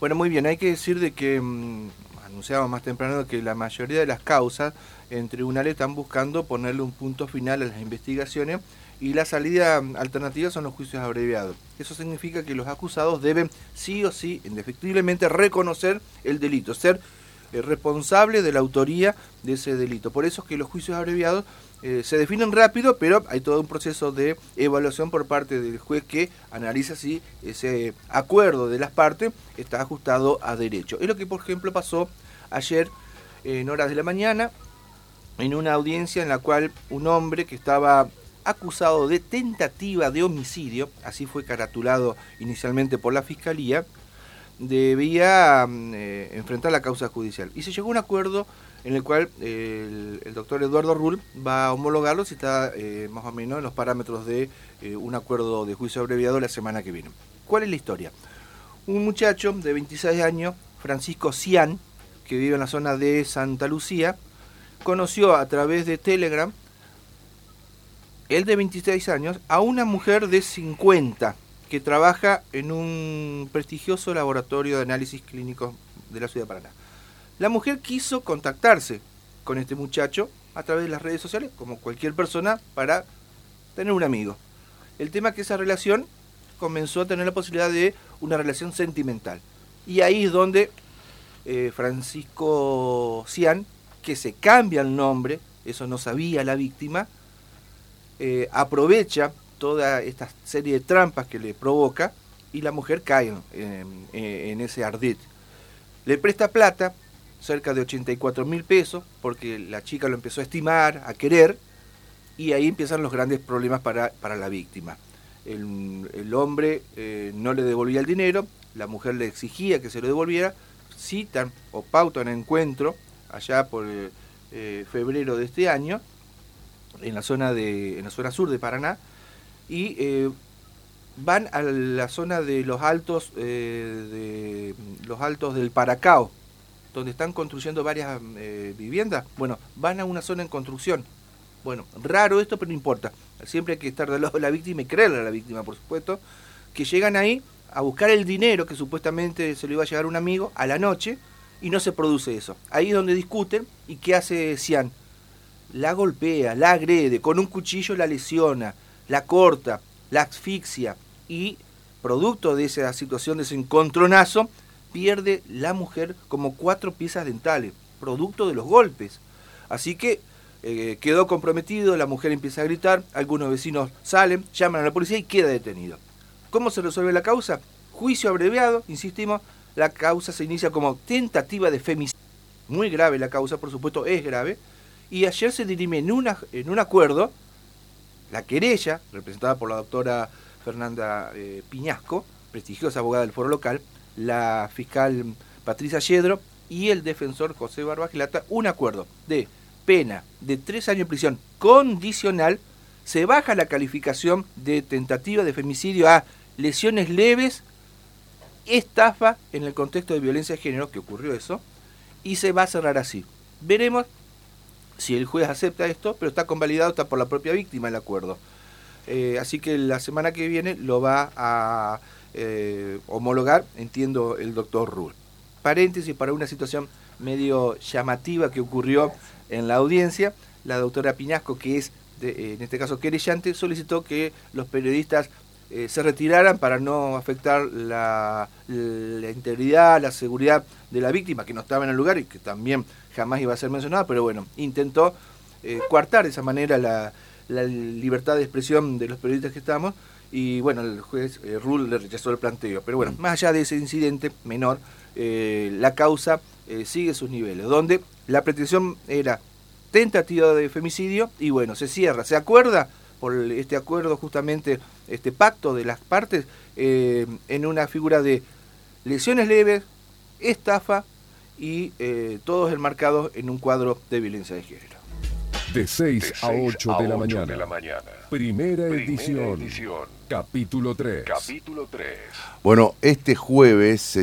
Bueno, muy bien, hay que decir de que mm, anunciábamos más temprano que la mayoría de las causas en tribunales están buscando ponerle un punto final a las investigaciones y la salida alternativa son los juicios abreviados. Eso significa que los acusados deben sí o sí, indefectiblemente, reconocer el delito, ser eh, responsable de la autoría de ese delito. Por eso es que los juicios abreviados eh, se definen rápido, pero hay todo un proceso de evaluación por parte del juez que analiza si ese acuerdo de las partes está ajustado a derecho. Es lo que, por ejemplo, pasó ayer en horas de la mañana en una audiencia en la cual un hombre que estaba acusado de tentativa de homicidio, así fue caratulado inicialmente por la fiscalía, debía mm, eh, enfrentar la causa judicial. Y se llegó a un acuerdo en el cual eh, el, doctor Eduardo Rull va a homologarlo si está eh, más o menos en los parámetros de un acuerdo de juicio abreviado la semana que viene. ¿Cuál es la historia? Un muchacho de 26 años, Francisco Cian, que vive en la zona de Santa Lucía, conoció a través de Telegram, él de 26 años, a una mujer de 50 que trabaja en un prestigioso laboratorio de análisis clínicos de la ciudad de Paraná. La mujer quiso contactarse con este muchacho a través de las redes sociales, como cualquier persona, para tener un amigo. El tema es que esa relación comenzó a tener la posibilidad de una relación sentimental. Y ahí es donde eh, Francisco Cian, que se cambia el nombre, eso no sabía la víctima, eh, aprovecha toda esta serie de trampas que le provoca y la mujer cae en, ese ardid. Le presta plata, cerca de 84 mil pesos, porque la chica lo empezó a estimar, a querer, y ahí empiezan los grandes problemas para, la víctima. El, hombre eh, no le devolvía el dinero, la mujer le exigía que se lo devolviera, citan o pautan encuentro allá por eh, febrero de este año, en la zona de en la zona sur de Paraná, y eh, van a la zona de los altos eh, de los altos del Paracao, donde están construyendo varias eh, viviendas. Bueno, van a una zona en construcción. Bueno, raro esto, pero no importa. Siempre hay que estar del lado de la víctima y creerle a la víctima, por supuesto. Que llegan ahí a buscar el dinero que supuestamente se le iba a llegar un amigo a la noche y no se produce eso. Ahí es donde discuten y ¿qué hace Cian? La golpea, la agrede, con un cuchillo la lesiona la corta, la asfixia y, producto de esa situación de ese encontronazo, pierde la mujer como cuatro piezas dentales, producto de los golpes. Así que eh, quedó comprometido, la mujer empieza a gritar, algunos vecinos salen, llaman a la policía y queda detenido. ¿Cómo se resuelve la causa? Juicio abreviado, insistimos, la causa se inicia como tentativa de femicidio. Muy grave la causa, por supuesto, es grave. Y ayer se dirime en, una, en un acuerdo la querella, representada por la doctora Fernanda eh, Piñasco, prestigiosa abogada del foro local, la fiscal Patricia Yedro y el defensor José Barbagilata, un acuerdo de pena de tres años de prisión condicional, se baja la calificación de tentativa de femicidio a lesiones leves, estafa en el contexto de violencia de género, que ocurrió eso, y se va a cerrar así. Veremos si el juez acepta esto, pero está convalidado, está por la propia víctima el acuerdo. Eh, así que la semana que viene lo va a eh, homologar, entiendo, el doctor Rull. Paréntesis para una situación medio llamativa que ocurrió en la audiencia, la doctora Piñasco, que es en este caso querellante, solicitó que los periodistas eh, se retiraran para no afectar la, integridad, la seguridad de la víctima, que no estaba en el lugar y que también jamás iba a ser mencionada, pero bueno, intentó eh, coartar de esa manera la, libertad de expresión de los periodistas que estamos y bueno, el juez eh, Rull le rechazó el planteo. Pero bueno, más allá de ese incidente menor, eh, la causa sigue sus niveles, donde la pretensión era tentativa de femicidio y bueno, se cierra. ¿Se acuerda? Por este acuerdo, justamente este pacto de las partes, en una figura de lesiones leves, estafa y eh, todos enmarcados en un cuadro de violencia de género. De 6, a 8, de, la mañana. Primera, edición. Capítulo 3. Capítulo 3. Bueno, este jueves se